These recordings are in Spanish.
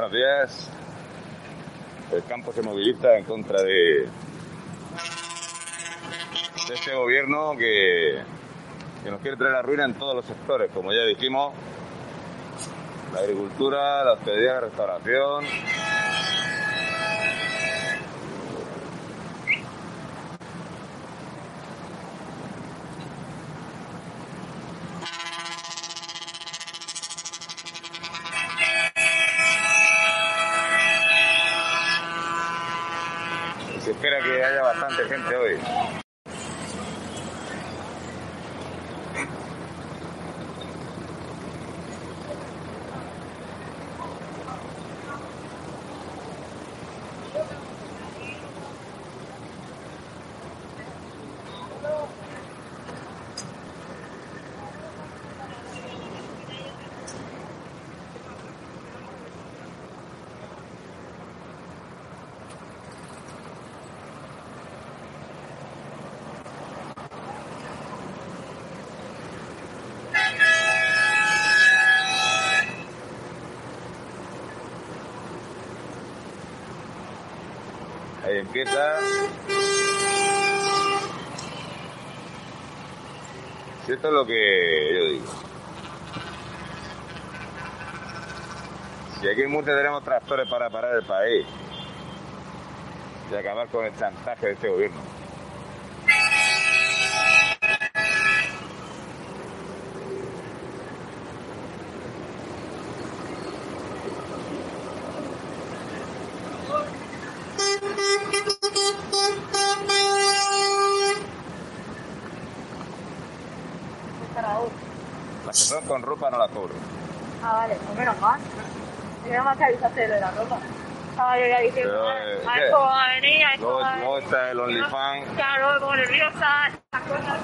buenos días. El campo se moviliza en contra de, este gobierno que, que nos quiere traer la ruina en todos los sectores, como ya dijimos, la agricultura, la hostelería, la restauración. Se espera que haya bastante gente hoy. Ahí empieza. Si esto es lo que yo digo. Si aquí en Murcia tenemos tractores para parar el país y acabar con el chantaje de este gobierno. Ropa no las cobro. Ah, vale, pues menos mal. Menos mal que avisaste de la ropa. Estaba yo ya diciendo, a cómo va a venir, a Luego, va a luego venir. está el OnlyFans. Claro, pongo nerviosa, esas cosas.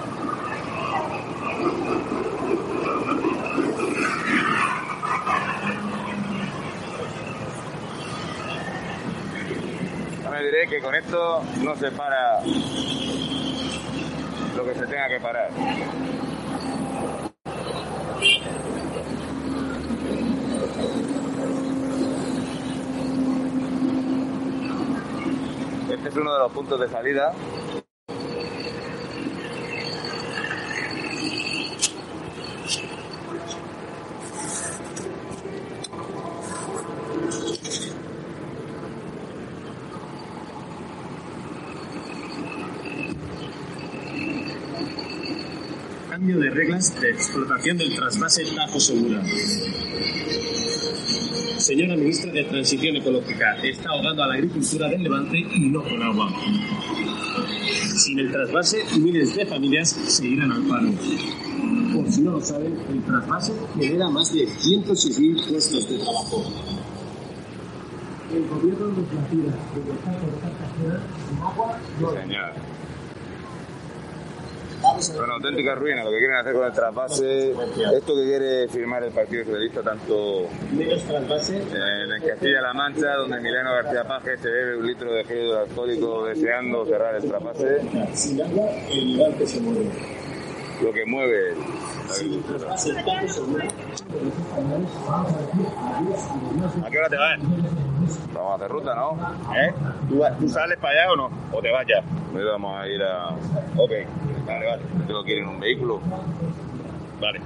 Me diré que con esto no se para lo que se tenga que parar. Es uno de los puntos de salida. Cambio de reglas de explotación del trasvase Tajo Segura. Señora ministra de Transición Ecológica, está ahogando a la agricultura del Levante y no con agua. Sin el trasvase, miles de familias se irán al paro. Por si no lo saben, el trasvase genera más de 106.000 puestos de trabajo. El gobierno nos la tira de cortar caseras sin agua no Señor. Una auténtica ruina lo que quieren hacer con el trasvase. Esto que quiere firmar el Partido Socialista, tanto en Castilla-La Mancha, donde Emiliano García Paje se bebe un litro de gel alcohólico deseando cerrar el trasvase, lo que mueve ¿A qué hora te vas? Vamos a hacer ruta, ¿no? ¿Eh? ¿Tú, sales para allá o no? ¿O te vas ya? Hoy vamos a ir a... Ok, vale, vale. Tengo que ir en un vehículo. Vale.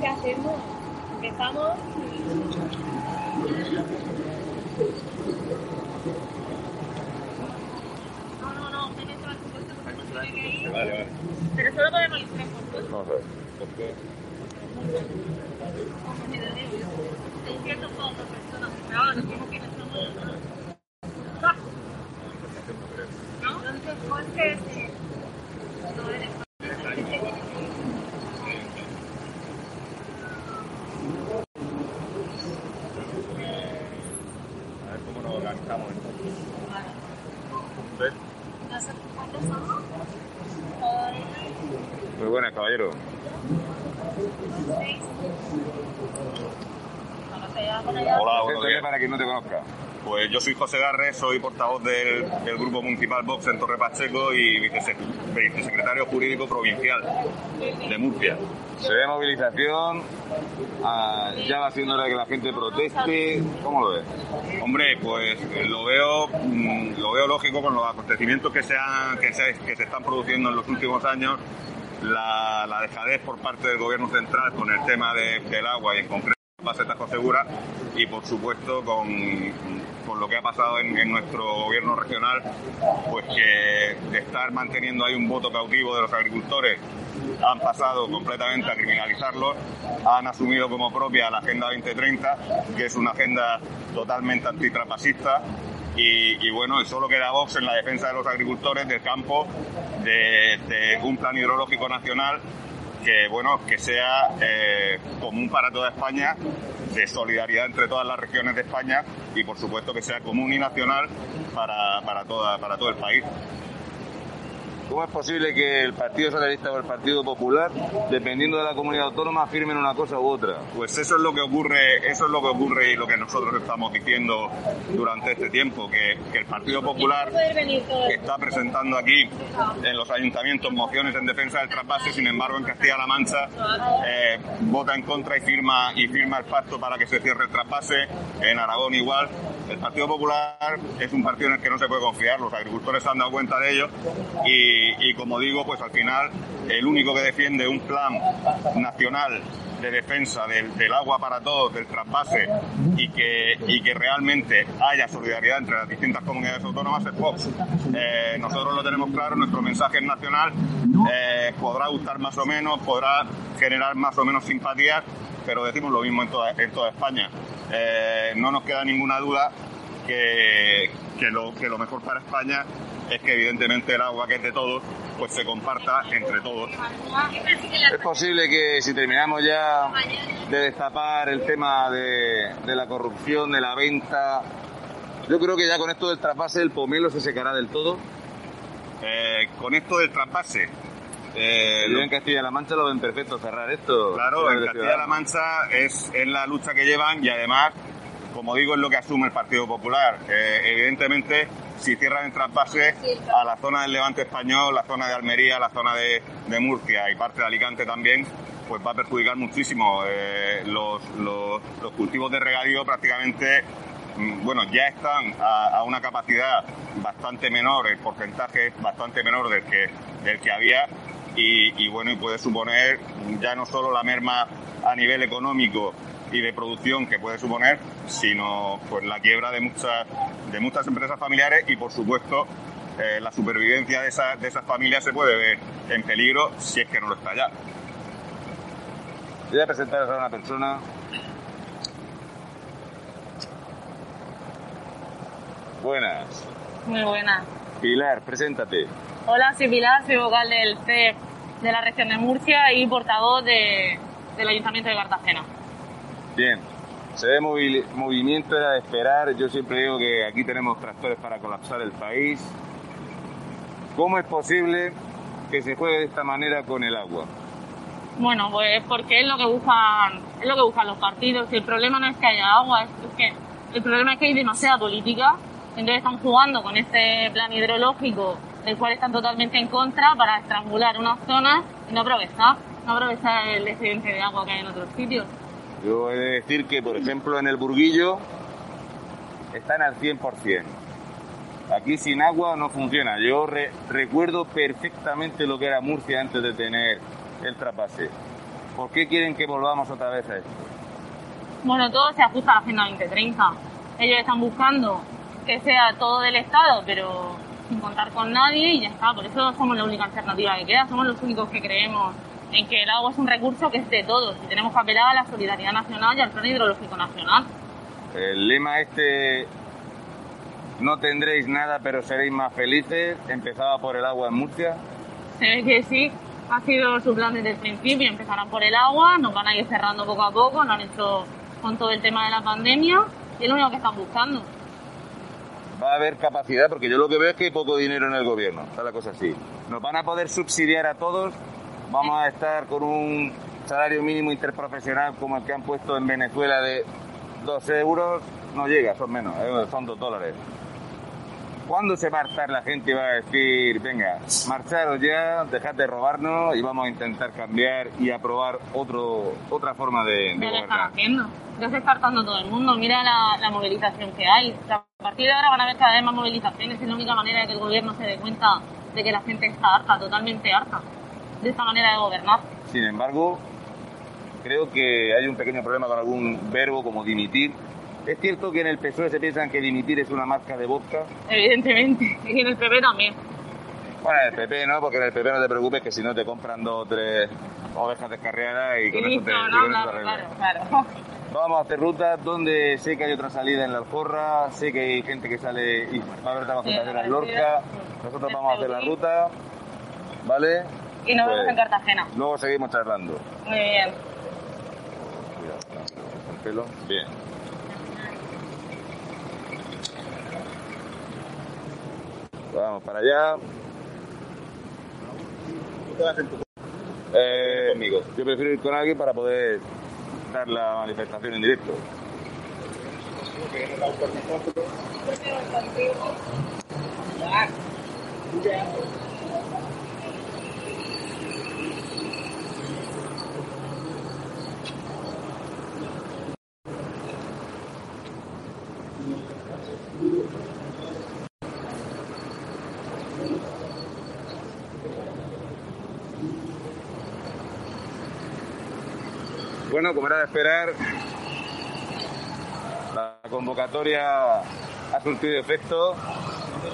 ¿Qué hacemos? Empezamos No, no, no, usted me lleva el supuesto porque no tiene que ir. Vale, vale. Pero solo podemos ir tres. ¿Por qué? Como si lo digo yo. 600 pocas personas. Pero ahora nos tenemos que ir nosotros. Ah. ¿No? Entonces, Jorge, sí. A ver cómo nos organizamos esto. ¿Ves? Muy buenas, caballero. Hola, buenos días. Para quien no te conozca. Pues yo soy José Garre, soy portavoz del, del Grupo Municipal Vox en Torre Pacheco y vicese- vicesecretario jurídico provincial de Murcia. Se ve movilización, ah, ya va siendo hora de que la gente proteste. ¿Cómo lo ves? Hombre, pues eh, lo veo, mm, lo veo lógico con los acontecimientos que se, han- que se, que se están produciendo en los últimos años, la, la dejadez por parte del gobierno central con el tema de- del agua y en concreto base Tajo Segura y por supuesto con, con lo que ha pasado en, nuestro gobierno regional, pues que de estar manteniendo ahí un voto cautivo de los agricultores han pasado completamente a criminalizarlos, han asumido como propia la Agenda 2030, que es una agenda totalmente antitrapasista y, bueno, solo queda Vox en la defensa de los agricultores del campo, de un plan hidrológico nacional que bueno que sea eh, común para toda España, de solidaridad entre todas las regiones de España y por supuesto que sea común y nacional para, para, toda, para todo el país. ¿Cómo es posible que el Partido Socialista o el Partido Popular, dependiendo de la comunidad autónoma, firmen una cosa u otra? Pues eso es lo que ocurre, eso es lo que ocurre y lo que nosotros estamos diciendo durante este tiempo, que, que el Partido Popular está presentando aquí en los ayuntamientos mociones en defensa del trasvase, sin embargo en Castilla-La Mancha eh, vota en contra y firma y firma el pacto para que se cierre el trasvase, en Aragón igual. El Partido Popular es un partido en el que no se puede confiar, los agricultores se han dado cuenta de ello y, y como digo, pues al final el único que defiende un plan nacional de defensa del, agua para todos, del trasvase y que, y que realmente haya solidaridad entre las distintas comunidades autónomas es Vox. Eh, nosotros lo tenemos claro, nuestro mensaje es nacional, eh, podrá gustar más o menos, podrá generar más o menos simpatías, pero decimos lo mismo en toda, en toda España. Eh, no nos queda ninguna duda que, que, lo, que lo mejor para España es que evidentemente el agua que es de todos pues se comparta entre todos. Es posible que si terminamos ya de destapar el tema de, de la corrupción, de la venta, yo creo que ya con esto del trasvase el pomelo se secará del todo. Eh, con esto del trasvase, eh, Yo en Castilla-La Mancha lo ven perfecto cerrar esto. Claro, en Castilla-La. Mancha es, es la lucha que llevan y además, como digo, es lo que asume el Partido Popular. Eh, evidentemente, si cierran el trasvase a la zona del Levante español, la zona de Almería, la zona de, Murcia y parte de Alicante también, pues va a perjudicar muchísimo. Eh, los, los- cultivos de regadío prácticamente mm, bueno, ya están a, una capacidad bastante menor, el porcentaje bastante menor del que, del que había y, y bueno, y puede suponer ya no solo la merma a nivel económico y de producción que puede suponer, sino pues la quiebra de muchas, de muchas empresas familiares y por supuesto eh, la supervivencia de, esas de esas familias se puede ver en peligro si es que no lo está ya. Voy a presentaros a una persona. Buenas. Muy buena. Pilar, preséntate. Hola, soy Pilar, soy vocal del CEP de la región de Murcia y portavoz de- del Ayuntamiento de Cartagena. Bien. Se ve movili- movimiento, era de esperar. Yo siempre digo que aquí tenemos tractores para colapsar el país. ¿Cómo es posible que se juegue de esta manera con el agua? Bueno, pues porque es lo que buscan, es lo que buscan los partidos. El problema no es que haya agua, es que el problema es que hay demasiada política. Entonces están jugando con este plan hidrológico del cual están totalmente en contra para estrangular unas zonas y no aprovechar, no aprovechar el excedente de agua que hay en otros sitios. Yo he de decir que, por ejemplo, en el Burguillo están al 100%. Aquí sin agua no funciona. Yo re- recuerdo perfectamente lo que era Murcia antes de tener el trapase. ¿Por qué quieren que volvamos otra vez a esto? Bueno, todo se ajusta a la Agenda 2030. Ellos están buscando que sea todo del Estado, pero sin contar con nadie y ya está. Por eso somos la única alternativa que queda. Somos los únicos que creemos en que el agua es un recurso que es de todos y tenemos que apelar a la solidaridad nacional y al plan hidrológico nacional. El lema este, no tendréis nada pero seréis más felices, empezaba por el agua en Murcia. Se ve que sí, ha sido su plan desde el principio. Empezarán por el agua, nos van a ir cerrando poco a poco, lo han hecho con todo el tema de la pandemia y es lo único que están buscando. Va a haber capacidad, porque yo lo que veo es que hay poco dinero en el gobierno, está la cosa así. Nos van a poder subsidiar a todos, vamos a estar con un salario mínimo interprofesional como el que han puesto en Venezuela de 2 euros, no llega, son menos, eh, son 2 dólares. ¿Cuándo se va a hartar la gente y va a decir, venga, marcharos ya, dejad de robarnos y vamos a intentar cambiar y aprobar otro, otra forma de, de Ya lo están haciendo. Ya se está hartando todo el mundo. Mira la, la movilización que hay. O sea, a partir de ahora van a haber cada vez más movilizaciones. Es la única manera de que el gobierno se dé cuenta de que la gente está harta, totalmente harta, de esta manera de gobernar. Sin embargo, creo que hay un pequeño problema con algún verbo como dimitir. Es cierto que en el PSOE se piensan que dimitir es una marca de vodka. Evidentemente. Y en el PP también. Bueno, en el PP no, porque en el PP no te preocupes que si no te compran dos o tres ovejas descarriadas y Y con eso listo, te, y ¿no? con eso te Claro, claro, claro. Vamos a hacer rutas donde sé que hay otra salida en la Alforra, sé que hay gente que sale y va a haber concentración en Lorca. Nosotros vamos a hacer la ruta, ¿vale? Y nos Pues, vemos en Cartagena. Luego seguimos charlando. Muy bien. Cuidado, el pelo. Bien. Vamos para allá. Eh, conmigo. Yo prefiero ir con alguien para poder dar la manifestación en directo. Bueno, como era de esperar, la convocatoria ha surtido efecto.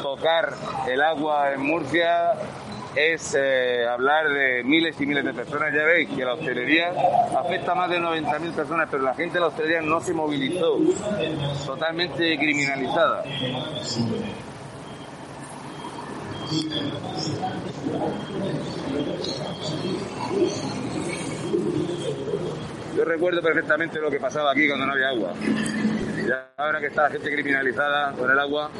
Tocar el agua en Murcia es eh, hablar de miles y miles de personas. Ya veis que la hostelería afecta a más de 90.000 personas, pero la gente de la hostelería no se movilizó, totalmente criminalizada. Yo recuerdo perfectamente lo que pasaba aquí cuando no había agua. Y ahora que está la gente criminalizada con el agua.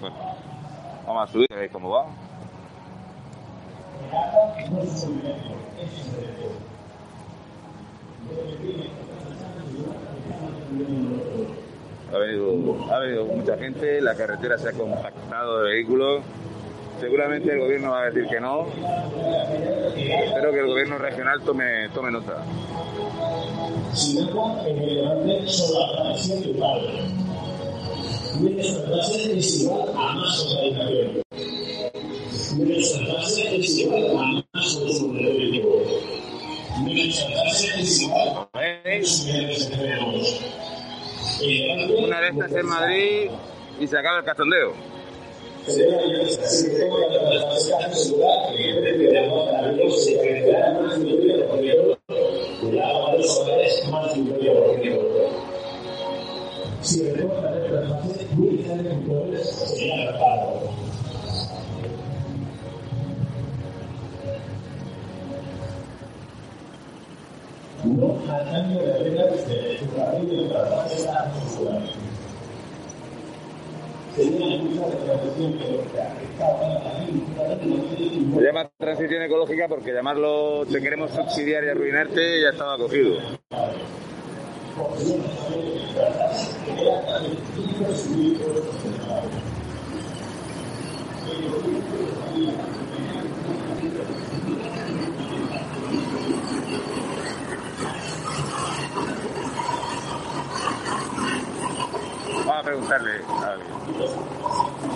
Bueno, vamos a subir, veis cómo va. Ha venido, ha venido mucha gente, la carretera se ha compactado de vehículos. Seguramente el gobierno va a decir que no. Espero que el gobierno regional tome, tome nota. Sin agua, en el levante solo habrá presión de paro. Menos trasvase es igual a más contaminación. Menos trasvase es igual a más energético. Menos trasvase es igual a ¿Veis? De en Madrid y se acaba el cachondeo. Señora, yo si me tengo que traspasar en su lugar, que el precio de agua para mí se crecerá más de un 30%, y el agua de los solares más de un 30%. Si me tengo que hacer traspases, muy grandes cultores serían reparados. No al cambio de de su carril de traspases a su lugar. Sería mucha reclamación ecológica. Esta ahora también, Se llama transición ecológica porque llamarlo te queremos subsidiar y arruinarte ya estaba cogido. Preguntarle a alguien.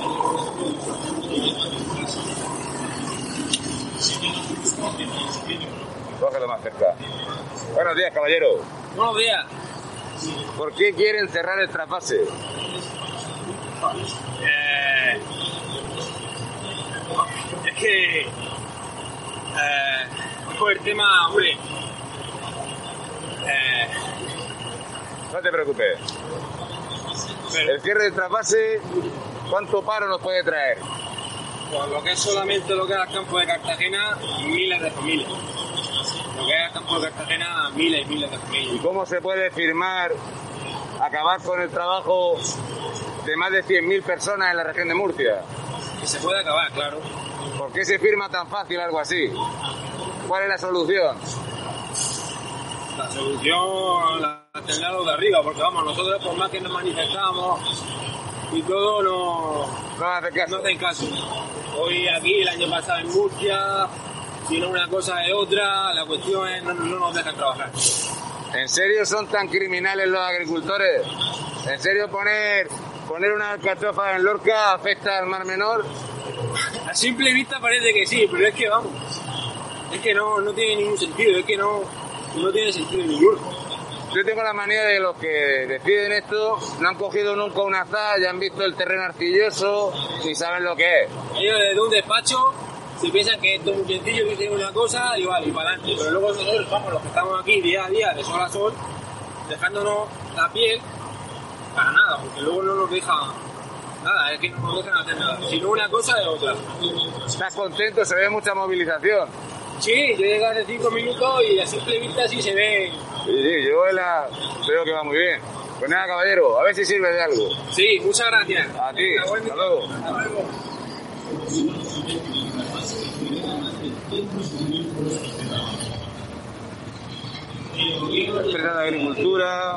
Cógelo más cerca. Buenos días, caballero. Buenos días. ¿Por qué quieren cerrar el trasvase? Eh, es que eh, por el tema, hombre. Eh, No te preocupes. El cierre del trasvase, ¿cuánto paro nos puede traer? por lo que es solamente lo que es el campo de Cartagena, miles de familias. Lo que es el campo de Cartagena, miles y miles de ¿Y familias. cómo se puede firmar acabar con el trabajo de más de 100.000 personas en la región de Murcia? Que se puede acabar, claro. ¿Por qué se firma tan fácil algo así? ¿Cuál es la solución? La solución la tendrá los de arriba, porque vamos, nosotros por más que nos manifestamos y todo, no, No hace no caso. hacen caso. Hoy aquí, el año pasado en Murcia, si no una cosa es otra, la cuestión es no, no nos dejan trabajar. ¿En serio son tan criminales los agricultores? ¿En serio poner, poner una alcachofa en Lorca afecta al mar menor? A simple vista parece que sí, pero es que vamos, es que no, no tiene ningún sentido, es que no, no tiene sentido ninguno. Yo tengo la manía de los que deciden esto, no han cogido nunca una azada, ya han visto el terreno arcilloso, ni saben lo que es. Ellos desde un despacho se piensan que esto es muy sencillo, que tiene una cosa y vale, y para adelante. Pero luego nosotros, vamos, los que estamos aquí día a día, de sol a sol, dejándonos la piel para nada, porque luego no nos deja nada, es que no nos dejan hacer nada. Si no una cosa es otra. ¿Estás contento? Se ve mucha movilización. Sí, yo llegué hace cinco minutos y a simple vista sí se ve. Sí, sí, yo la... veo que va muy bien. Pues nada, caballero, a ver si sirve de algo. Sí, muchas gracias. A ti, Hasta hasta luego. Hasta luego. De Agricultura.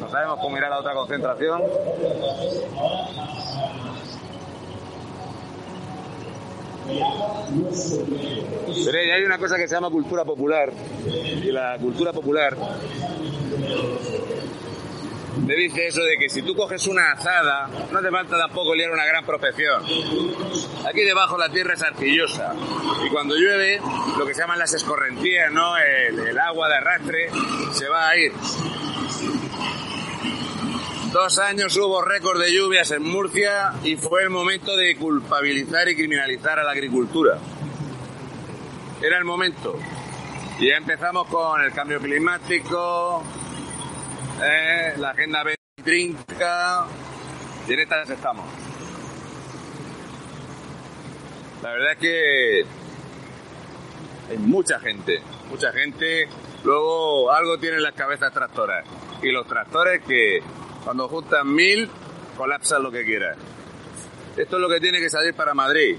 No sabemos cómo irá la otra concentración. Pero hay una cosa que se llama cultura popular. Y la cultura popular te dice eso de que si tú coges una azada, no te falta tampoco liar una gran prospección. Aquí debajo la tierra es arcillosa y cuando llueve, lo que se llaman las escorrentías, ¿no? El, el agua de arrastre se va a ir. Dos años hubo récord de lluvias en Murcia y fue el momento de culpabilizar y criminalizar a la agricultura. Era el momento. Y ya empezamos con el cambio climático, eh, la agenda 2030, y en estas estamos. La verdad es que hay mucha gente, mucha gente. Luego algo tienen las cabezas tractoras. Y los tractores que cuando juntan mil colapsan lo que quieran. Esto es lo que tiene que salir para Madrid.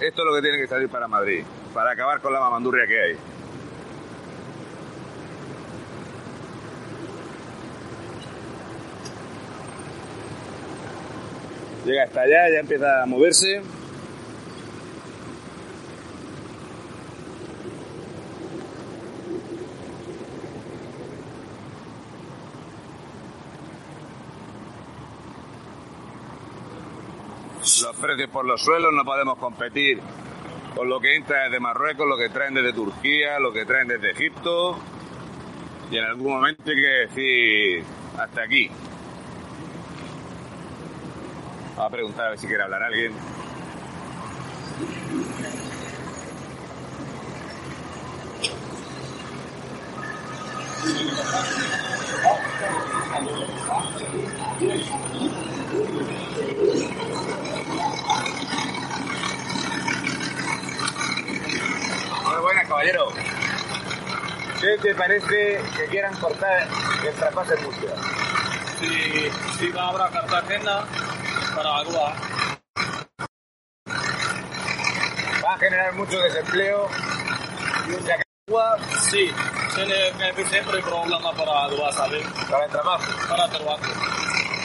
Esto es lo que tiene que salir para Madrid. Para acabar con la mamandurria que hay. Llega hasta allá, ya empieza a moverse. Los precios por los suelos no podemos competir con lo que entra desde Marruecos, lo que traen desde Turquía, lo que traen desde Egipto. Y en algún momento hay que decir hasta aquí. Vamos a preguntar a ver si quiere hablar alguien. Muy buenas, caballero. ¿Qué te parece que quieran cortar el trasvase en Murcia? si, si va habrá Cartagena para evaluar. Va a generar mucho desempleo Agua, sì, se ne capi sempre problema para dua, ¿sabes? Para el trabajo. Para trabajo,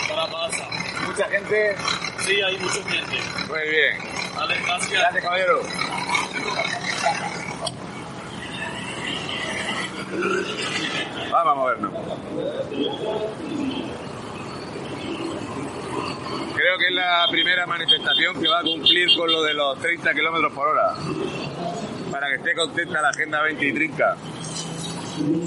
para casa. Mucha gente. Sí, hay mucha gente. Muy bien. Vale, gracias. Gracias, caballero. Vamos a movernos. Creo que es la primera manifestación que va a cumplir con lo de los 30 kilómetros por hora. Para que esté contenta la Agenda 20 y Trinca. El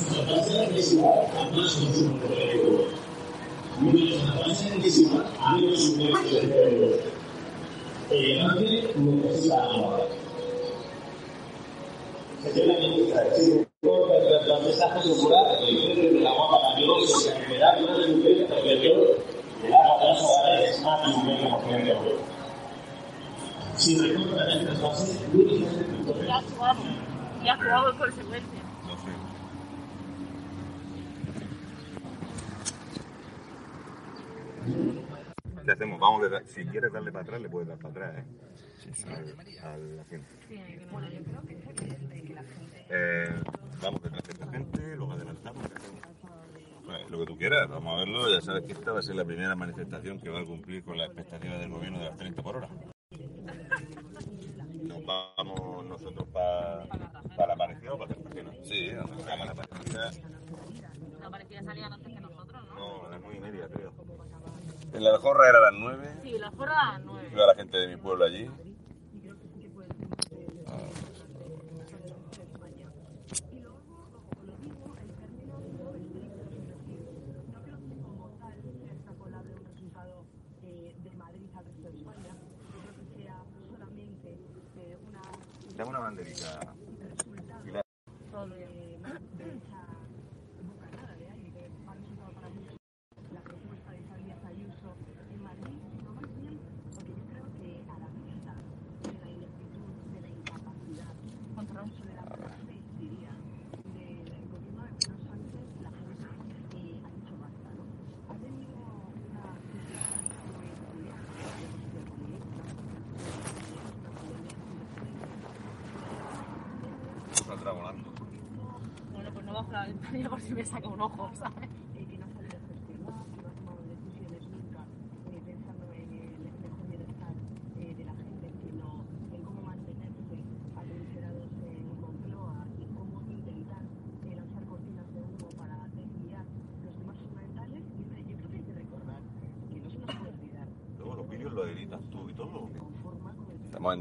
elefante necesita agua. Se tiene la ministra decir los mensajes popular el precio del agua para Dios en general no es un 30% del agua de los de 20%. Si Ya actuamos. Ya actuamos en consecuencia. No sé. ¿Qué hacemos? Vamos si quieres darle para atrás, le puedes dar para atrás, ¿eh? Al, al asiento. Eh, vamos detrás de esta gente, luego adelantamos. Bueno, lo que tú quieras, vamos a verlo. Ya sabes que esta va a ser la primera manifestación que va a cumplir con las expectativas del gobierno de las 30 por hora. Nos vamos nosotros para la parecida o para Cartagena. Sí, donde salga la parecida. La parecida salían antes que nosotros, ¿no? No, a las nueve y media, creo. En la Aljorra era a las 9. Sí, la jornada a las nueve. Iba la gente de mi pueblo allí. America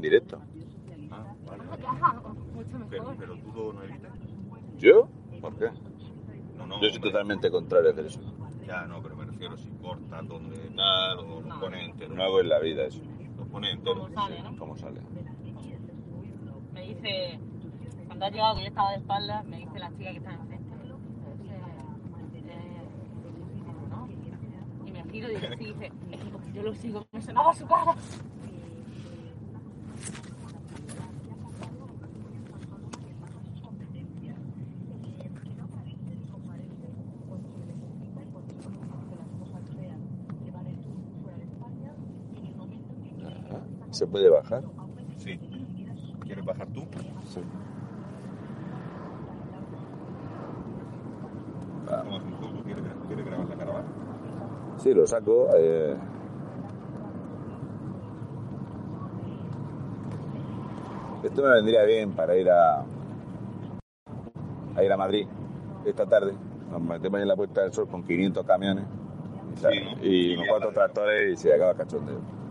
directo. Ah, vale. Pero, tú lo no editas. ¿Yo? ¿Por qué? No, no. Yo soy totalmente contrario a hacer eso. Ya, no, pero me refiero si cortas donde tal o los pones enteros. No hago en la vida eso. Los pones enteros. Como sale, ¿no? ¿Cómo sale? Me dice, cuando ha llegado que yo estaba de espaldas, me dice la chica que está enfrente. eh. Y me giro y dice, sí, dice, es que como yo lo sigo, me sonaba su cara. ¿Se puede bajar? Sí. ¿Quieres bajar tú? Sí. Vamos un poco. ¿Quieres, quieres grabar la caravana? Sí, lo saco. eh, Esto me vendría bien para ir a a ir a Madrid esta tarde. Nos metemos en la Puerta del Sol con 500 camiones y, Sí, y cuatro tractores y se acaba el cachondeo.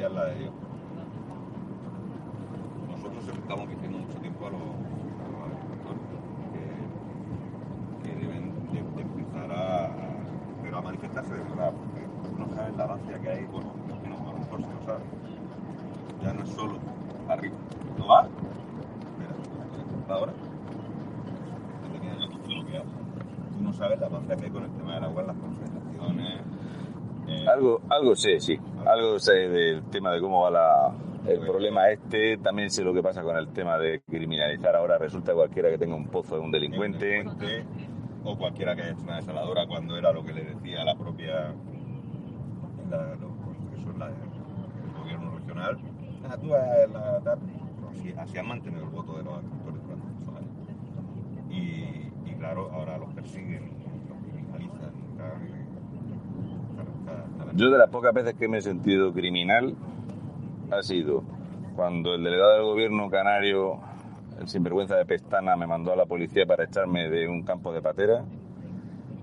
Y liarla de. Nosotros se lo estamos diciendo mucho tiempo a los, a los agricultores que, que deben de, de empezar a, pero a manifestarse de verdad, porque no saben la avance que hay, bueno, que no, a lo mejor se lo saben. Ya no es solo arriba. ¿No va? Mira, ¿va ahora? Yo tenía yo mucho lo que hago. Tú no sabes la avance que hay con el tema del agua en las confederaciones. eh, Algo, algo sé, sí. Algo sé del tema de cómo va la, el problema este. También sé lo que pasa con el tema de criminalizar. Ahora resulta cualquiera que tenga un pozo de un delincuente. o cualquiera que haya hecho una desaladora cuando era lo que le decía la propia la, lo- eso es la- el gobierno regional ah, tú la no así, así han mantenido el voto de los agricultores durante muchos años. Y, y claro, ahora los persiguen, los criminalizan. claro, y- claro, está- está la- Yo de las pocas veces que me he sentido criminal ha sido cuando el delegado del gobierno canario, el sinvergüenza de Pestana, me mandó a la policía para echarme de un campo de patera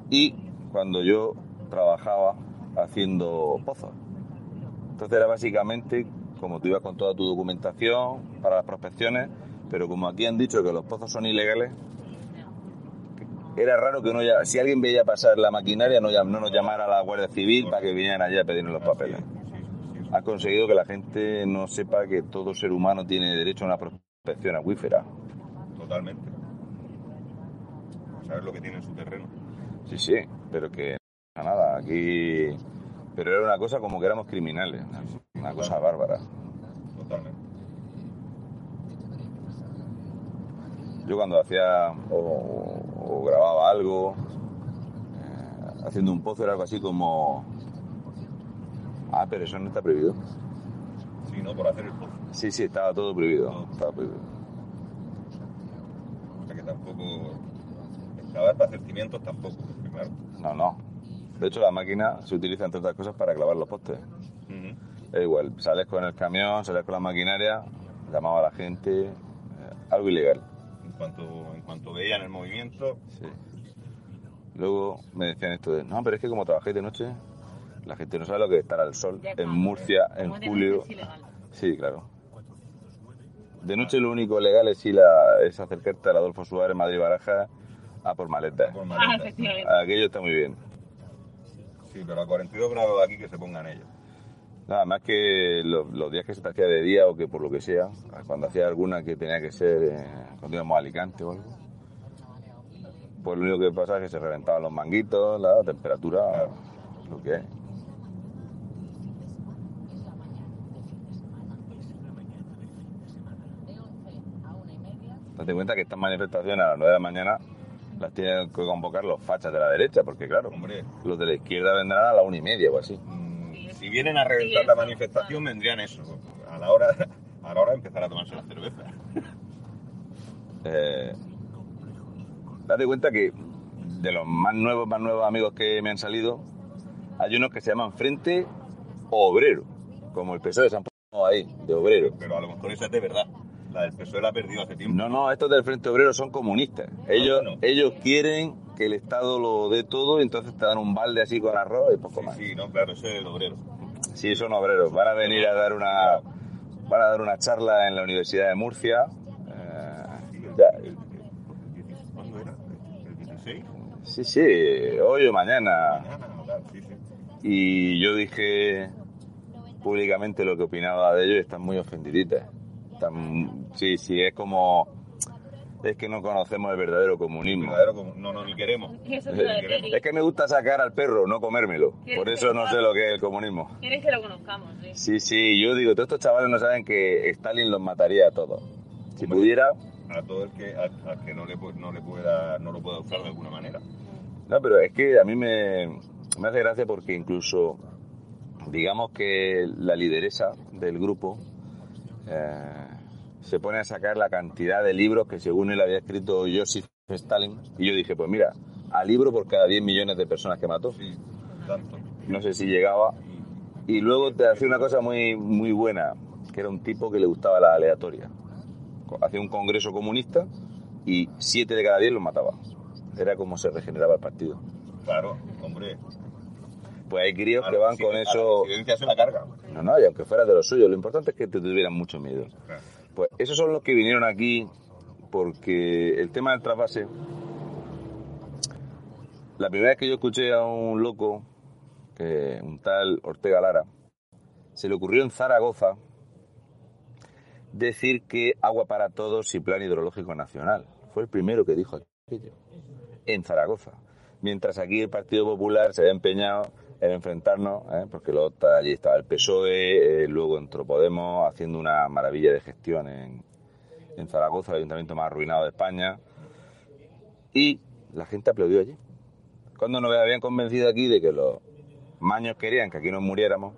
y cuando yo trabajaba haciendo pozos. Entonces era básicamente como tú ibas con toda tu documentación para las prospecciones, pero como aquí han dicho que los pozos son ilegales, era raro que uno ya, si alguien veía pasar la maquinaria no, no nos llamara a la Guardia Civil para que vinieran allá a pedirnos los papeles. Ha conseguido que la gente no sepa que todo ser humano tiene derecho a una prospección acuífera. Totalmente. Saber lo que tiene en su terreno. Sí, sí, pero que nada, aquí... Pero era una cosa como que éramos criminales, una, una cosa bárbara. Totalmente. Yo cuando hacía o, o grababa algo, eh, haciendo un pozo era algo así como... Ah, pero eso no está prohibido. Sí, ¿no? Por hacer el pozo. Sí, sí, estaba todo prohibido. Estaba prohibido. O sea que tampoco. Excavar para hacer cimientos tampoco, claro. No, no. De hecho, la máquina se utiliza, entre otras cosas, para clavar los postes. Es igual, sales con el camión, sales con la maquinaria, llamaba a la gente, eh, algo ilegal. En cuanto, en cuanto veían el movimiento, Sí. Luego me decían esto de, no, pero es que como trabajáis de noche, la gente no sabe lo que es estar al sol en Murcia en julio. Sí, claro. De noche lo único legal es, ir a- es acercarte al Adolfo Suárez, Madrid Baraja, a por maletas. por Ah. Aquello está muy bien. Sí, pero a 42 grados de aquí que se pongan ellos. Nada más que los, los días que se te hacía de día o que por lo que sea, cuando hacía alguna que tenía que ser eh, cuando íbamos a Alicante o algo, pues lo único que pasa es que se reventaban los manguitos, la temperatura, lo que es. Date cuenta que estas manifestaciones a las 9 de la mañana las tienen que convocar los fachas de la derecha, porque claro, Hombre. los de la izquierda vendrán a las una y media o así. Si vienen a reventar la manifestación, vendrían eso. A la hora, a la hora de empezar a tomarse la cerveza. Eh, date cuenta que de los más nuevos, más nuevos amigos que me han salido, hay unos que se llaman Frente Obrero, como el PSOE de San Pablo ahí, de obrero. Pero a lo mejor esa es de verdad. La del PSOE la ha perdido hace tiempo. No, no, estos del Frente Obrero son comunistas. Ellos, bueno. ellos quieren que el Estado lo dé todo y entonces te dan un balde así con arroz y poco Sí, más. sí, no, claro, ese es el obrero. Sí, son obreros. Van a venir a dar una, van a dar una charla en la Universidad de Murcia. Eh, ya- ¿Cuándo era? ¿El 16? sí, sí, hoy o mañana. Y yo dije públicamente lo que opinaba de ellos y están muy ofendiditas. Están, sí, sí, es como... Es que no conocemos el verdadero comunismo. Verdadero no, no, ni queremos. Eso. Es que me gusta sacar al perro, no comérmelo. ¿Quieres Por eso no sé lo que es el comunismo. Quieres que lo conozcamos, sí. Sí, sí, yo digo, todos estos chavales no saben que Stalin los mataría a todos. Si Hombre. pudiera... A todo el que, a, a que no, le, pu- no, le pueda, no lo pueda usar de alguna manera. No, pero es que a mí me, me hace gracia porque incluso, digamos que la lideresa del grupo eh, se pone a sacar la cantidad de libros que según él había escrito Joseph Stalin. Y yo dije, pues mira, a libro por cada 10 millones de personas que mató. Sí, tanto. No sé si llegaba. Y luego te hacía una cosa muy, muy buena, que era un tipo que le gustaba la aleatoria. Hacía un congreso comunista y 7 de cada 10 los mataba. Era como se regeneraba el partido. Claro, hombre. Pues hay críos A que van con eso. La se la carga. No, no, y aunque fuera de los suyos, lo importante es que te tuvieran mucho miedo. Claro. Pues esos son los que vinieron aquí porque el tema del trasvase. La primera vez que yo escuché a un loco, que un tal Ortega Lara, se le ocurrió en Zaragoza decir que agua para todos y plan hidrológico nacional. Fue el primero que dijo aquello. En Zaragoza. Mientras aquí el Partido Popular se había empeñado en enfrentarnos, ¿eh? porque luego allí estaba el PSOE, eh, luego entró Podemos haciendo una maravilla de gestión en, en Zaragoza, el ayuntamiento más arruinado de España. Y la gente aplaudió allí. Cuando nos habían convencido aquí de que los maños querían que aquí nos muriéramos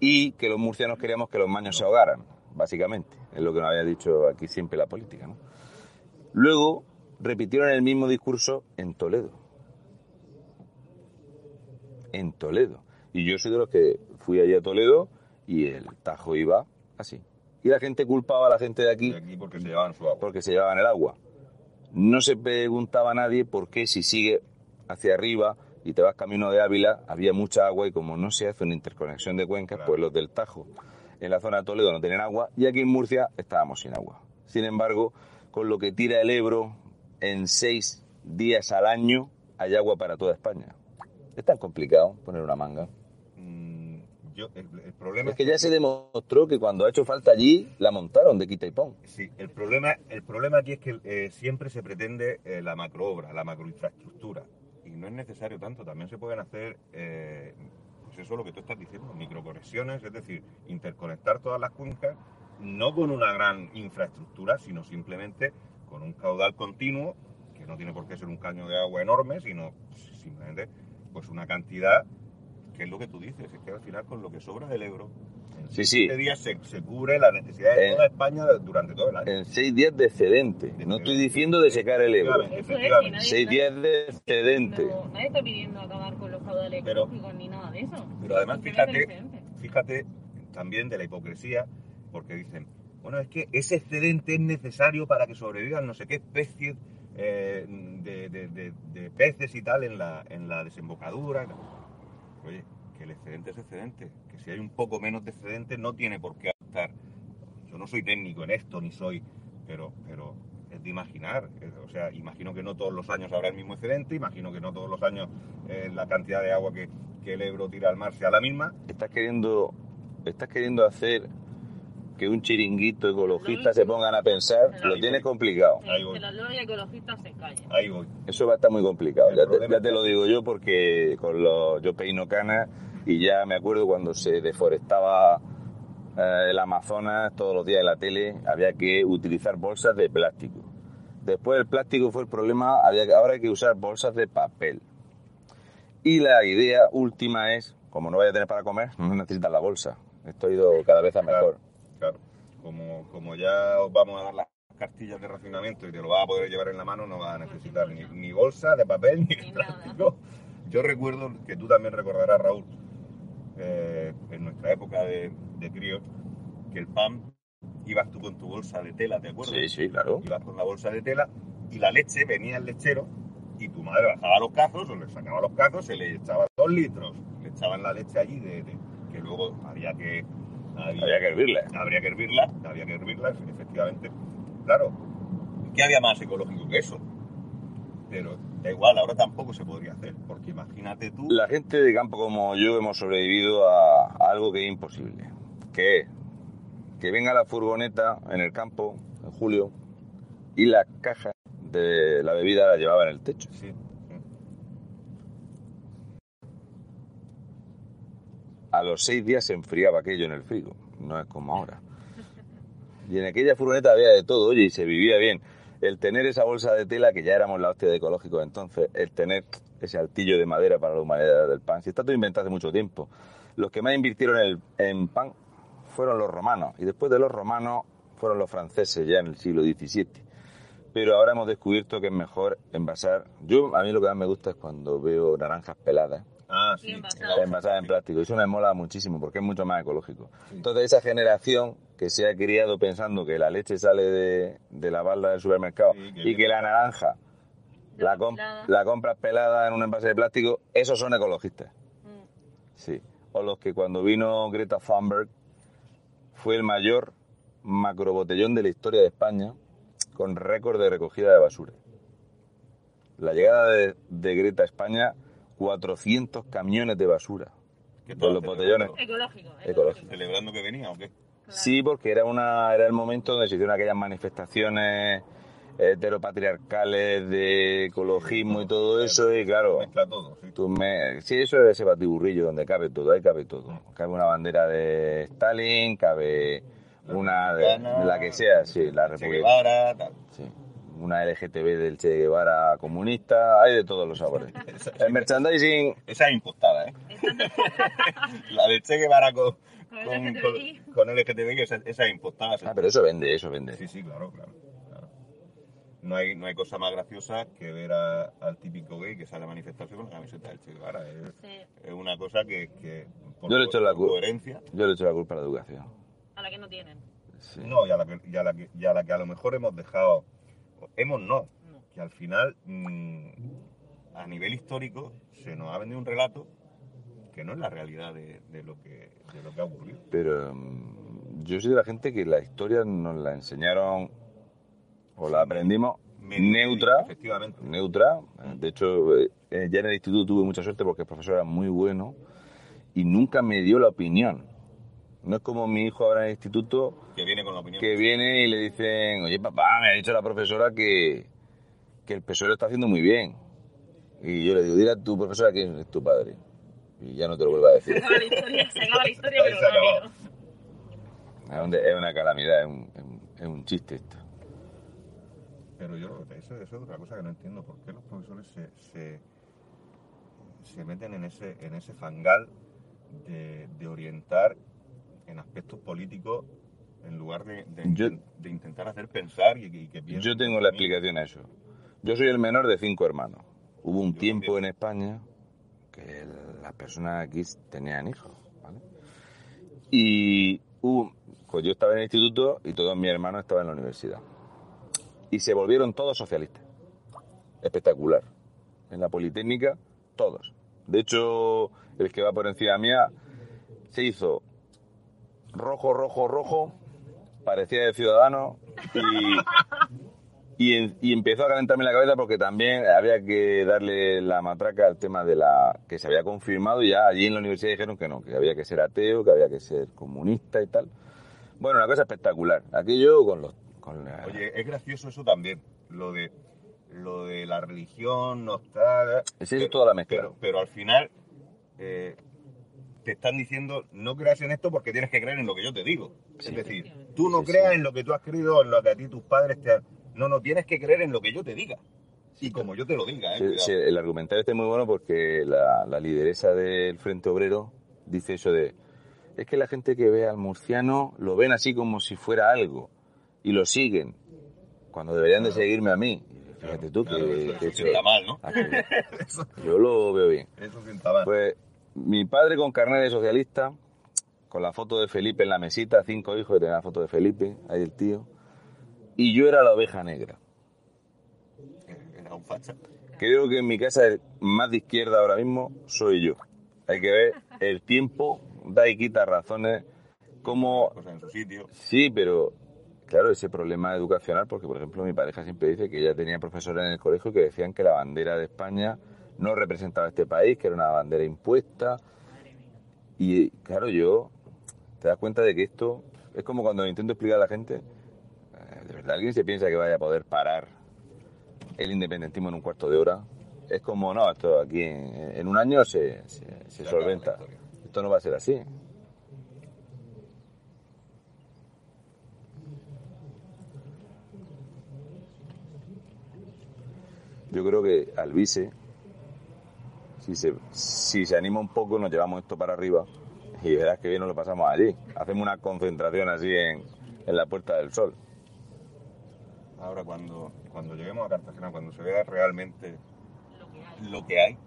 y que los murcianos queríamos que los maños se ahogaran, básicamente. Es lo que nos había dicho aquí siempre la política. Luego repitieron el mismo discurso en Toledo. En Toledo. Y yo soy de los que fui allí a Toledo y el Tajo iba así. Y la gente culpaba a la gente de aquí, De aquí porque se llevaban su agua. porque se llevaban el agua. No se preguntaba a nadie por qué si sigue hacia arriba y te vas camino de Ávila, había mucha agua y como no se hace una interconexión de cuencas, Claro. pues los del Tajo en la zona de Toledo no tienen agua y aquí en Murcia estábamos sin agua. Sin embargo, con lo que tira el Ebro, en seis días al año hay agua para toda España. Es tan complicado poner una manga. Mm, yo, el, el problema Es que ya se demostró que cuando ha hecho falta allí, la montaron de quita y pon. Sí, el problema, el problema aquí es que eh, siempre se pretende eh, la macroobra, la macroinfraestructura. Y no es necesario tanto, también se pueden hacer, eh, pues eso es lo que tú estás diciendo, microconexiones, es decir, interconectar todas las cuencas, no con una gran infraestructura, sino simplemente con un caudal continuo, que no tiene por qué ser un caño de agua enorme, sino simplemente pues una cantidad, que es lo que tú dices, es que al final con lo que sobra del Ebro, en Sí, siete sí. días se, se cubre la necesidad de Eh, toda España durante todo el año. En seis días de excedente. No estoy diciendo de secar el Ebro. Efectivamente, Eso es, Seis días de excedente. No, nadie está pidiendo acabar con los caudales Pero- ni nada de eso. Pero además, fíjate, fíjate también de la hipocresía, porque dicen, bueno, es que ese excedente es necesario para que sobrevivan no sé qué especies eh, de, de- de- de peces y tal en la, en la desembocadura. Oye, que el excedente es excedente, que si hay un poco menos de excedente no tiene por qué afectar. Yo no soy técnico en esto, ni soy, pero, pero es de imaginar. O sea, imagino que no todos los años habrá el mismo excedente, imagino que no todos los años eh, la cantidad de agua que, que el Ebro tira al mar sea la misma. Estás queriendo, estás queriendo hacer que un chiringuito ecologista se pongan a pensar, lo tienes complicado. Que- los lobbies ecologistas se callen. Ahí voy. Eso va a estar muy complicado. Ya te, ya te lo digo yo porque con los, yo peino canas y ya me acuerdo cuando se deforestaba eh, el Amazonas todos los días en la tele, había que utilizar bolsas de plástico. Después el plástico fue el problema, había ahora hay que usar bolsas de papel. Y la idea última es, como no vaya a tener para comer, no necesitas la bolsa. Esto ha ido cada vez a mejor. Claro. Como, como ya os vamos a dar las cartillas de racionamiento y te lo vas a poder llevar en la mano, no vas a necesitar ni, ni bolsa de papel ni de Ni plástico. Yo recuerdo que tú también recordarás, Raúl, eh, en nuestra época de, de críos, que el pan ibas tú con tu bolsa de tela, ¿te acuerdas? Sí, sí, claro. Ibas con la bolsa de tela y la leche venía el lechero y tu madre bajaba los cazos o le sacaba los cazos, se le echaba dos litros, le echaban la leche allí de, de- que luego había que Había que hervirla. habría que hervirla, había que hervirla, efectivamente. Claro, ¿qué había más ecológico que eso? Pero da igual, ahora tampoco se podría hacer, porque imagínate tú, La gente de campo como yo hemos sobrevivido a, a algo que es imposible. Que es que venga la furgoneta en el campo, en julio, y la caja de la bebida la llevaba en el techo. sí, sí. A los seis días se enfriaba aquello en el frigo. No es como ahora. Y en aquella furgoneta había de todo, oye, y se vivía bien. El tener esa bolsa de tela, que ya éramos la hostia de ecológico entonces, el tener ese altillo de madera para la humanidad del pan. Si está todo inventado hace mucho tiempo. Los que más invirtieron el- en pan fueron los romanos. Y después de los romanos fueron los franceses, ya en el siglo XVII. Pero ahora hemos descubierto que es mejor envasar. Yo, a mí lo que más me gusta es cuando veo naranjas peladas Ah, Sí, envasada. envasada en plástico. Eso me mola muchísimo porque es mucho más ecológico. Entonces, esa generación que se ha criado pensando que la leche sale de, de la balda del supermercado Sí, que y que la naranja la, La com- pelada. la compras pelada en un envase de plástico, esos son ecologistas. Mm. Sí. O los que cuando vino Greta Thunberg fue el mayor macrobotellón de la historia de España con récord de recogida de basura. La llegada de, de Greta a España, 400 camiones de basura. ¿Qué Con los botellones. Ecológico. Ecológico. ¿Celebrando que venía o qué? Sí, porque era una era el momento donde se hicieron aquellas manifestaciones heteropatriarcales de ecologismo y todo eso y claro, Mezcla todo, sí. tú me, sí, eso es ese batiburrillo donde cabe todo, ahí cabe todo. Cabe una bandera de Stalin, cabe una de, la que sea, sí, la Che República, Guevara, tal. sí, una LGTB del Che Guevara comunista, hay de todos los sabores. El merchandising Esa es impostada, ¿eh? la de Che Guevara con, con, con, con LGTBI, esas, esas impostadas. Ah, pero eso vende, eso vende. Sí, sí, claro, claro. claro. No, hay, no hay cosa más graciosa que ver a- al típico gay que sale a manifestarse con la camiseta del Che Guevara. Es, Sí, es una cosa que, que por, Yo le echo la coherencia, Yo le echo la culpa a la educación. a la que no tienen. Sí. no, y a, la que, y, a la que, y a la que a lo mejor hemos dejado, hemos no, que al final, mm, a nivel histórico, se nos ha vendido un relato que no es la realidad de, de lo, que, de lo que ha ocurrido. Pero mm, yo soy de la gente que la historia nos la enseñaron o la aprendimos Medio- neutra, Efectivamente. neutra. De hecho, eh, ya en el instituto tuve mucha suerte porque el profesor era muy bueno y nunca me dio la opinión. No es como mi hijo ahora en el instituto Que viene con la opinión. que viene y le dicen, oye papá, me ha dicho la profesora que, que el PSOE lo está haciendo muy bien. Y yo le digo, dile a tu profesora quién es tu padre. Y ya no te lo vuelvo a decir. Se acaba la historia, se acaba la historia, pero se acabó. Es un- es una calamidad, es un, es un- es un chiste esto. Pero yo, eso, eso es otra cosa que no entiendo. ¿Por qué los profesores se, se, se meten en ese, en ese fangal de, de orientar en aspectos políticos en lugar de, de, Yo- inten- de intentar hacer pensar y, que- y que piensen Yo tengo la explicación a eso. Yo soy el menor de cinco hermanos. Hubo un Yo tiempo también. en España que las personas aquí tenían hijos, ¿vale? Y hubo- pues yo estaba en el instituto y todos mis hermanos estaban en la universidad. Y se volvieron todos socialistas. Espectacular. En la Politécnica, todos. De hecho, el que va por encima mía se hizo rojo, rojo, rojo, parecía de ciudadano y, y, empezó a calentarme la cabeza porque también había que darle la matraca al tema de la que se había confirmado y ya allí en la universidad dijeron que no, que había que ser ateo, que había que ser comunista y tal. Bueno, una cosa espectacular. Aquello con los... Con la- Oye, es gracioso eso también, lo de lo de la religión, no está... Sí, es toda la mezcla. Pero, pero al final eh, te están diciendo no creas en esto porque tienes que creer en lo que yo te digo. Es decir, tú no Sí, creas sí. en lo que tú has creído, en lo que a ti tus padres te han... No, no, tienes que creer en lo que yo te diga. Y como yo te lo diga, ¿eh? Sí, Cuidado. sí, el argumentario este es muy bueno porque la, la lideresa del Frente Obrero dice eso de es que la gente que ve al murciano lo ven así como si fuera algo y lo siguen cuando deberían de seguirme a mí. Fíjate tú Claro, que, eso- que eso mal, ¿no? Ah, yo lo veo bien. Eso sienta mal. Pues mi padre con carnet de socialista, con la foto de Felipe en la mesita, cinco hijos, tenía la foto de Felipe, ahí el tío, y yo era la oveja negra. Era un facha. Creo que en mi casa el más de izquierda ahora mismo soy yo. Hay que ver el tiempo, da y quita razones, como... Cosas en su sitio. Sí, pero claro, ese problema educacional, porque por ejemplo mi pareja siempre dice que ella tenía profesores en el colegio que decían que la bandera de España no representaba a este país, que era una bandera impuesta. Y claro, yo te das cuenta de que esto es como cuando intento explicar a la gente, eh, de verdad alguien se piensa que vaya a poder parar el independentismo en un cuarto de hora. Es como, no, esto aquí en, en un año se, se, solventa. Esto no va a ser así. Yo creo que Alvise, si se, si se anima un poco, nos llevamos esto para arriba y verás que bien nos lo pasamos allí. Hacemos una concentración así en, en la Puerta del Sol. Ahora, cuando, cuando lleguemos a Cartagena, cuando se vea realmente Lo que hay.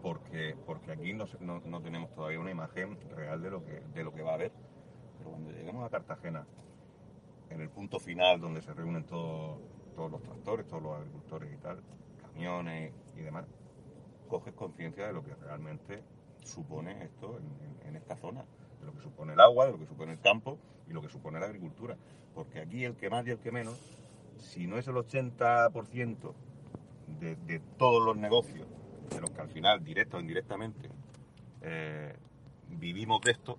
porque, porque aquí no, no, no tenemos todavía una imagen real de lo, que, de lo que va a haber, pero cuando lleguemos a Cartagena, en el punto final donde se reúnen todos, todos los tractores, todos los agricultores y tal, camiones y demás, coges conciencia de lo que realmente supone esto en, esta zona, de lo que supone el agua, de lo que supone el campo y lo que supone la agricultura. Porque aquí el que más y el que menos, si no es el 80% de, todos los negocios, de los que al final, directo o indirectamente, eh, vivimos de esto,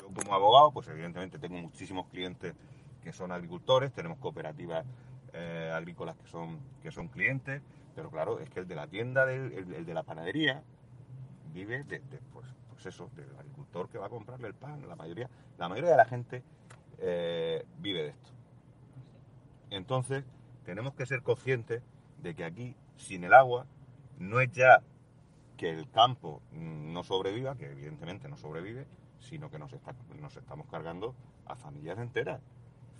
yo como abogado, pues evidentemente tengo muchísimos clientes que son agricultores, tenemos cooperativas eh, agrícolas que son, que son clientes, pero claro, es que el de la tienda, del, el, de la panadería, vive pues, pues eso, del agricultor que va a comprarle el pan. La mayoría, la mayoría de la gente eh, vive de esto. Entonces, tenemos que ser conscientes de que aquí, sin el agua, no es ya que el campo no sobreviva, que evidentemente no sobrevive, sino que nos, nos estamos cargando a familias enteras.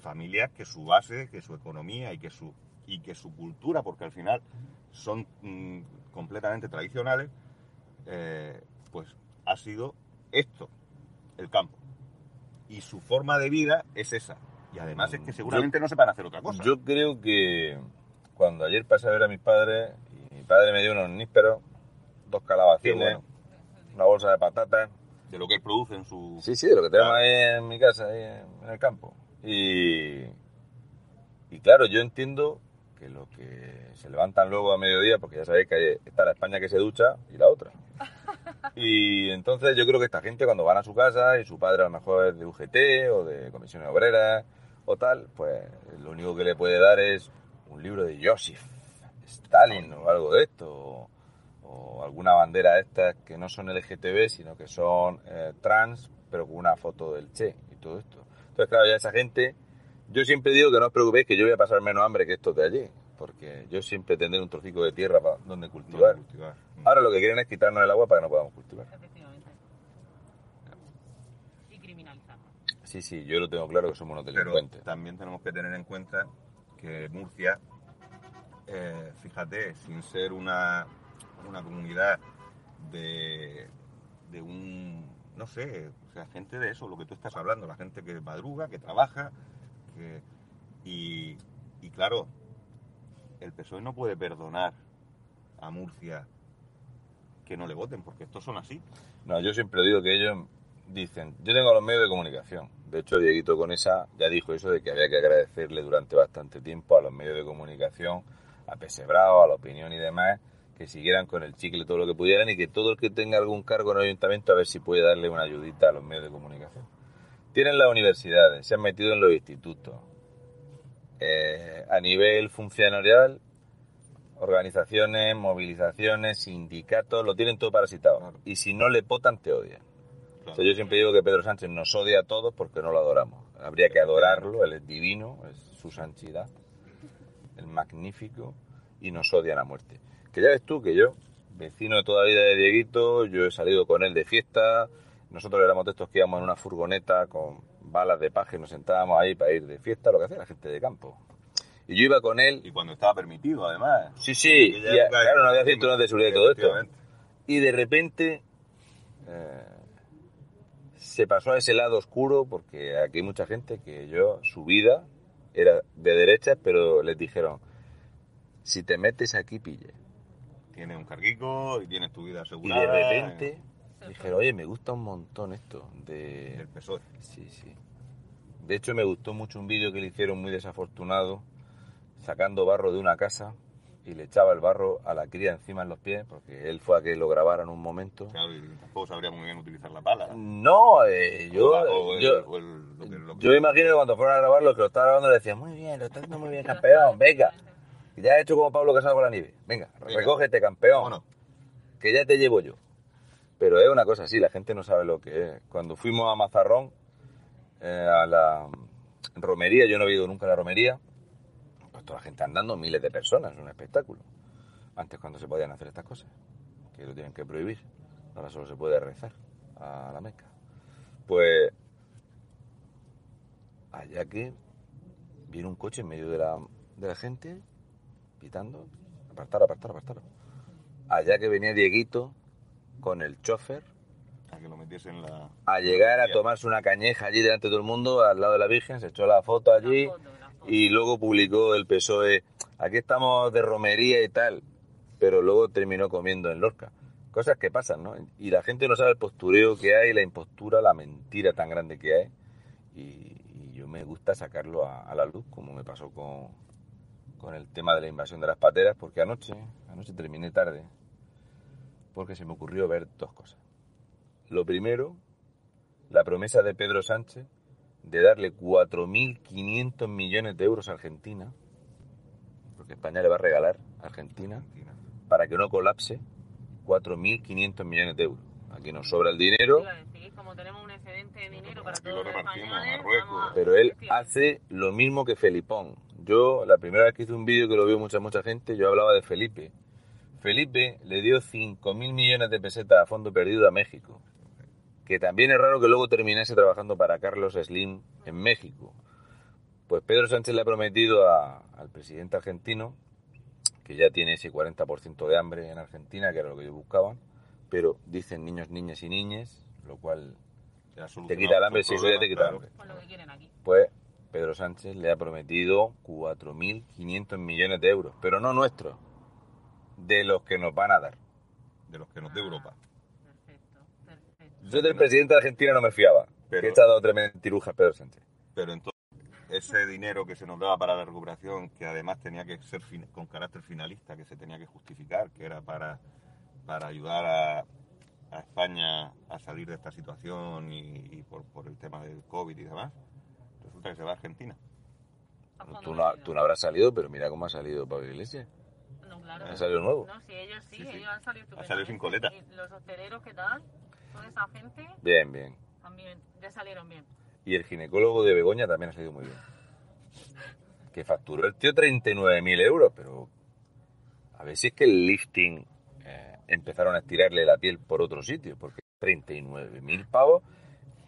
Familias que su base, que su economía y que su, y que su cultura, porque al final son mm, completamente tradicionales, eh, pues ha sido esto, el campo. Y su forma de vida es esa. Y además es que seguramente no sepan hacer otra cosa. Yo creo que cuando ayer pasé a ver a mis padres, y mi padre me dio unos nísperos, dos calabacines, bueno. una bolsa de patatas. de lo que él produce en su... Sí, sí, de lo que tenemos ahí en mi casa, ahí en el campo. Y, y claro, yo entiendo que lo que se levantan luego a mediodía, porque ya sabéis que está la España que se ducha y la otra. Y entonces yo creo que esta gente cuando van a su casa y su padre a lo mejor es de UGT o de comisiones obreras o tal, pues lo único que le puede dar es un libro de Joseph Stalin o algo de esto, o, o alguna bandera de estas que no son LGTB, sino que son eh, trans, pero con una foto del Che y todo esto. Entonces, claro, ya esa gente, yo siempre digo que no os preocupéis que yo voy a pasar menos hambre que estos de allí, porque yo siempre tendré un trocico de tierra para donde cultivar. cultivar. Ahora lo que quieren es quitarnos el agua para que no podamos cultivar. Efectivamente. Y criminalizar. Sí, sí, yo lo tengo claro que somos unos Pero delincuentes. también tenemos que tener en cuenta que Murcia, eh, fíjate, sin ser una, una comunidad de, de un, no sé, o sea, gente de eso, lo que tú estás hablando, la gente que madruga, que trabaja, que, y, y claro, el PSOE no puede perdonar a Murcia que no le voten, porque estos son así. No, yo siempre digo que ellos dicen, yo tengo los medios de comunicación. De hecho, Dieguito con esa ya dijo eso de que había que agradecerle durante bastante tiempo a los medios de comunicación, a Pesebrao, a la opinión y demás, que siguieran con el chicle todo lo que pudieran y que todo el que tenga algún cargo en el ayuntamiento a ver si puede darle una ayudita a los medios de comunicación. Tienen las universidades, se han metido en los institutos. Eh, a nivel funcionarial, organizaciones, movilizaciones, sindicatos, lo tienen todo parasitado. Claro. Y si no le votan, te odian. Claro. O sea, yo siempre digo que Pedro Sánchez nos odia a todos porque no lo adoramos. Habría que adorarlo, él es divino, es su santidad, el magnífico, y nos odian a muerte. Que ya ves tú que yo, vecino de toda la vida de Dieguito, yo he salido con él de fiesta, nosotros éramos de estos que íbamos en una furgoneta con balas de paja y nos sentábamos ahí para ir de fiesta, lo que hacía la gente de campo. Y yo iba con él, Y cuando estaba permitido, además. sí, sí, y, claro, no había cinturones de seguridad y todo esto. Y de repente eh, se pasó a ese lado oscuro porque aquí hay mucha gente que yo, su vida era de derechas, pero les dijeron, si te metes aquí, pille. Tienes un carguico y tienes tu vida Y asegurada. de repente dijeron, oye, me gusta un montón esto de... El PSOE. Sí, sí. De hecho, me gustó mucho un vídeo que le hicieron muy desafortunado, sacando barro de una casa y le echaba el barro a la cría encima en los pies, porque él fue a que lo grabaran un momento. Claro, y tampoco sabría muy bien utilizar la pala. No, eh, yo, O o yo, o el- lo que- lo que- yo me imagino que cuando fueron a grabar los que lo estaban grabando le decían, muy bien, lo estás haciendo muy bien, campeón, venga. Ya has hecho como Pablo Casado con la nieve. Venga, Venga. recógete, campeón, que ya te llevo yo. Pero es una cosa así, la gente no sabe lo que es. Cuando fuimos a Mazarrón, eh, a la romería, yo no he ido nunca a la romería, pues toda la gente andando, miles de personas, es un espectáculo. Antes cuando se podían hacer estas cosas, que lo tienen que prohibir, ahora solo se puede rezar a la Meca. Pues allá que viene un coche en medio de la, de la gente, pitando, apartar, apartar, apartar. Allá que venía Dieguito con el chofer A que lo metiese en la... a llegar a tomarse una cañeja allí delante de todo el mundo, al lado de la Virgen, se echó la foto allí La foto, la foto. y luego publicó el PSOE, aquí estamos de romería y tal, pero luego terminó comiendo en Lorca. Cosas que pasan, ¿no? Y la gente no sabe el postureo que hay, la impostura, la mentira tan grande que hay. Y, y yo me gusta sacarlo a, a la luz, como me pasó con, con el tema de la invasión de las pateras, porque anoche, anoche terminé tarde, porque se me ocurrió ver dos cosas. Lo primero, la promesa de Pedro Sánchez de darle 4.500 millones de euros a Argentina, porque España le va a regalar a Argentina, para que no colapse, 4.500 millones de euros. Aquí nos sobra el dinero, como tenemos un excedente de dinero para todos los españoles, Marruecos. pero él hace lo mismo que Felipón. Yo, la primera vez que hice un vídeo que lo vio mucha, mucha gente, yo hablaba de Felipe. Felipe le dio 5.000 millones de pesetas a fondo perdido a México. que también es raro que luego terminase trabajando para Carlos Slim en México. Pues Pedro Sánchez le ha prometido a- al presidente argentino, que ya tiene ese 40% de hambre en Argentina, que era lo que ellos buscaban, pero dicen niños, niñas y niñes, lo cual te quita el hambre, si eso ya te quita el hambre. Con lo que quieren aquí. Pues Pedro Sánchez le ha prometido 4.500 millones de euros, pero no nuestros, de los que nos van a dar. De los que nos dé Europa. Perfecto, perfecto. Yo del presidente de Argentina no me fiaba, Pero- que ha dado tres mentirujas Pedro Sánchez. Pero entonces, ese dinero que se nos daba para la recuperación, que además tenía que ser con carácter finalista, que se tenía que justificar, que era para, para ayudar a, a España a salir de esta situación y, y por, por el tema del COVID y demás, que se va a Argentina. Tú no, tú no habrás salido, pero mira cómo ha salido Pablo Iglesias. No, claro. Ha salido nuevo. No, sí, ellos sí, Sí, sí. ellos han salido Ha salido sin coleta. los hosteleros, ¿qué tal? Toda esa gente Bien, bien. también ya salieron bien. Y el ginecólogo de Begoña también ha salido muy bien. Que facturó el tío 39.000 euros, pero a ver si es que el lifting eh, empezaron a estirarle la piel por otro sitio, porque 39.000 pavos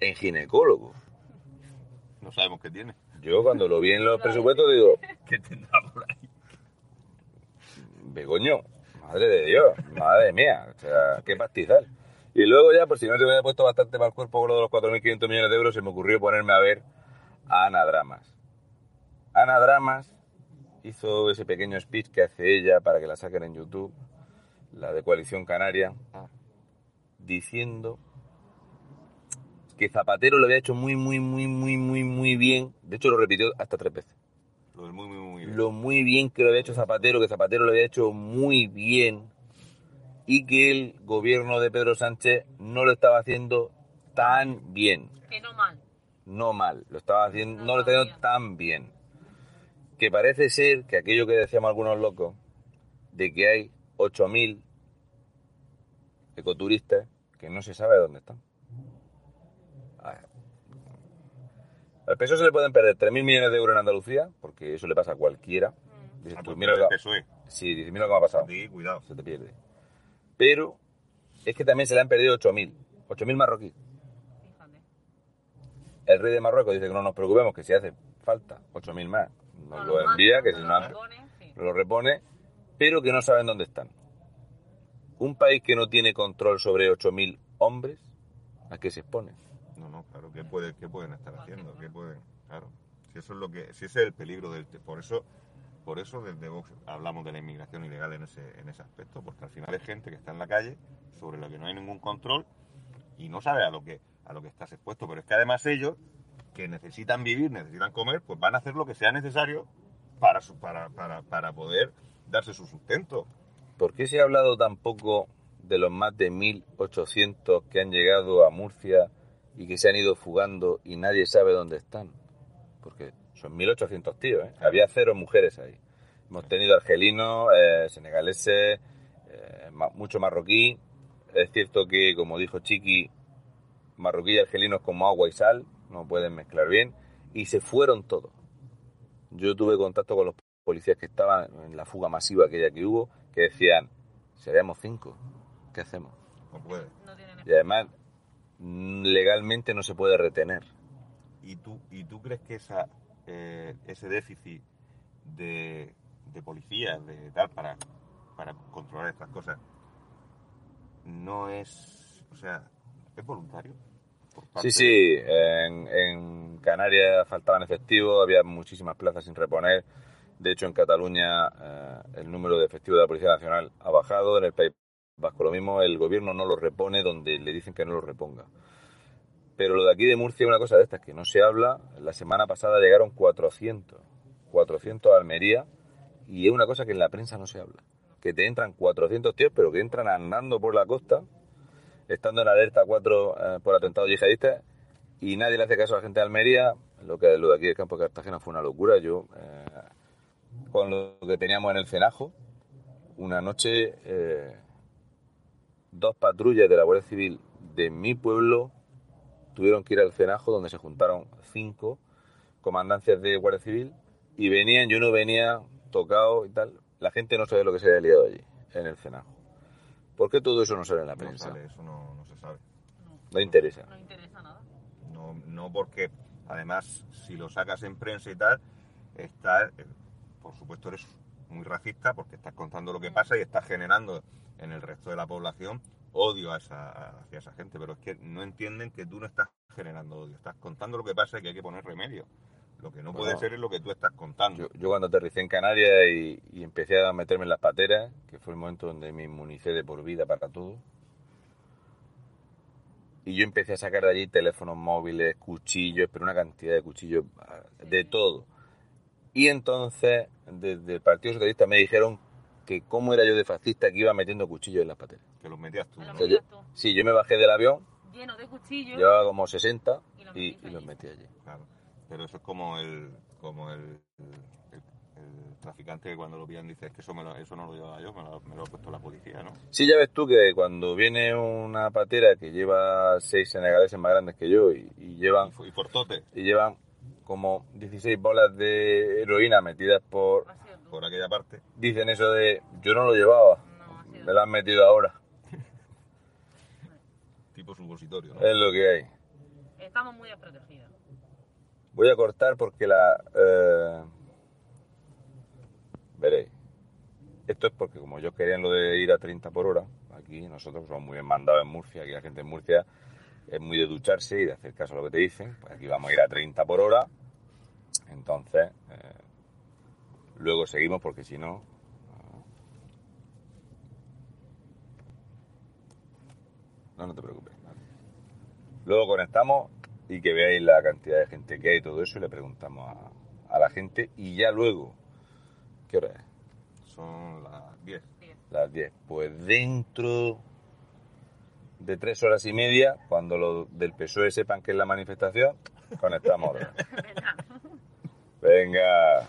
en ginecólogo. No sabemos qué tiene. Yo cuando lo vi en los presupuestos digo, ¿Qué tendrá por ahí? Begoño, madre de Dios, madre mía, o sea, qué pastizal. Y luego ya, por si no se me había puesto bastante mal cuerpo con lo de los 4.500 millones de euros, se me ocurrió ponerme a ver a Ana Dramas. Ana Dramas hizo ese pequeño speech que hace ella para que la saquen en YouTube, la de Coalición Canaria, diciendo que Zapatero lo había hecho muy, muy, muy, muy, muy, muy bien. De hecho, lo repitió hasta tres veces Lo muy, muy, muy bien. lo muy bien que lo había hecho Zapatero, que Zapatero lo había hecho muy bien y que el gobierno de Pedro Sánchez no lo estaba haciendo tan bien, Que no mal. no mal, lo estaba haciendo, No no lo estaba haciendo tan bien. Que parece ser que aquello que decíamos algunos locos, de que hay 8.000 ecoturistas que no se sabe dónde están. Al peso se le pueden perder 3.000 millones de euros en Andalucía, porque eso le pasa a cualquiera. Dices Ah, tú, pues mira mira lo el que- PSOE. Sí, dice, mira lo que me ha pasado. Sí, cuidado. Se te pierde. Pero es que también se le han perdido 8.000. 8.000 marroquíes. El rey de Marruecos dice que no nos preocupemos, que si hace falta 8.000 más, nos Nos lo envía, que si no lo repone, sí. lo repone, pero que no saben dónde están. Un país que no tiene control sobre 8.000 hombres, ¿a qué se expone? No, no, claro, ¿qué, puede, qué pueden estar haciendo? ¿Qué pueden? Claro. Si eso es lo que, si ese es el peligro del, por eso, por eso desde Vox hablamos de la inmigración ilegal en ese, en ese aspecto, porque al final hay gente que está en la calle sobre la que no hay ningún control y no sabe a lo que, a lo que estás expuesto. Pero es que además ellos, que necesitan vivir, necesitan comer, pues van a hacer lo que sea necesario para, su- para, para, para poder darse su sustento. ¿Por qué se ha hablado tan poco de los más de 1.800 que han llegado a Murcia y que se han ido fugando y nadie sabe dónde están? Porque son 1.800 tíos, ¿eh? Había cero mujeres ahí. Hemos tenido argelinos, eh, senegaleses, eh, ma- mucho marroquí. Es cierto que, como dijo Chiqui, marroquí y argelinos como agua y sal, no pueden mezclar bien. Y se fueron todos. Yo tuve contacto con los policías que estaban en la fuga masiva aquella que hubo, que decían, seríamos cinco, ¿qué hacemos? No puede. No Y además, legalmente no se puede retener. ¿Y tú, y tú crees que esa, eh, ese déficit de, de policías, de tal, para, para controlar estas cosas, no es, o sea, es voluntario? Sí, sí, en, en Canarias faltaban efectivos, había muchísimas plazas sin reponer. De hecho, en Cataluña eh, el número de efectivos de la Policía Nacional ha bajado, en el País Vasco lo mismo, el gobierno no lo repone donde le dicen que no lo reponga. Pero lo de aquí de Murcia es una cosa de estas que no se habla. La semana pasada llegaron 400, 400 a Almería y es una cosa que en la prensa no se habla. Que te entran 400 tíos, pero que entran andando por la costa, estando en alerta 4 por atentados yihadistas y nadie le hace caso a la gente de Almería. Lo que lo de aquí del campo de Cartagena fue una locura. Yo, eh, con lo que teníamos en el cenajo, una noche, eh, dos patrullas de la Guardia Civil de mi pueblo tuvieron que ir al cenajo donde se juntaron cinco comandancias de Guardia Civil y venían, yo no venía tocado y tal. La gente no sabe lo que se había liado allí, en el cenajo. ¿Por qué todo eso no sale en la No prensa? sale, eso no, no se sabe. No interesa. No interesa nada. No, no porque, además, si lo sacas en prensa y tal, estás, eh, por supuesto, eres muy racista porque estás contando lo que pasa y estás generando en el resto de la población odio a esa, hacia esa gente. Pero es que no entienden que tú no estás generando odio, estás contando lo que pasa y que hay que poner remedio. Lo que no puede ser es lo que tú estás contando. Yo, yo cuando aterricé en Canarias y, y empecé a meterme en las pateras, que fue el momento donde me inmunicé de por vida para todo, y yo empecé a sacar de allí teléfonos móviles, cuchillos, pero una cantidad de cuchillos, ah, de todo. Y entonces, desde el Partido Socialista me dijeron que cómo era yo de fascista que iba metiendo cuchillos en las pateras. Que los metías tú. Me lo O sea, yo- sí, yo me bajé del avión, Lleno de cuchillos. llevaba como 60 Y los y, los metí allí. Claro. Pero eso es como el, como el, el- el traficante que cuando lo pillan dice "Es que eso, me lo- eso no lo llevaba yo, me lo, me lo ha puesto la policía, ¿no? Sí, ya ves tú que cuando viene una patera que lleva seis senegaleses más grandes que yo y, y llevan Y, y forzote y llevan como 16 bolas de heroína metidas por... Por aquella parte. Dicen eso de, yo no lo llevaba, me lo han metido ahora. Tipo supositorio, ¿no? Es lo que hay. Estamos muy desprotegidos. Voy a cortar porque la... eh, veréis. Esto es porque como yo querían lo de ir a 30 por hora, aquí nosotros somos muy bien mandados en Murcia, aquí la gente en Murcia es muy de ducharse y de hacer caso a lo que te dicen, pues aquí vamos a ir a 30 por hora, entonces eh, luego seguimos porque si no... No, no te preocupes. Luego conectamos y que veáis la cantidad de gente que hay y todo eso y le preguntamos a, a la gente y ya luego, ¿qué hora es? Son las 10. Las 10. Pues dentro de tres horas y media, cuando los del PSOE sepan que es la manifestación, conectamos. Venga,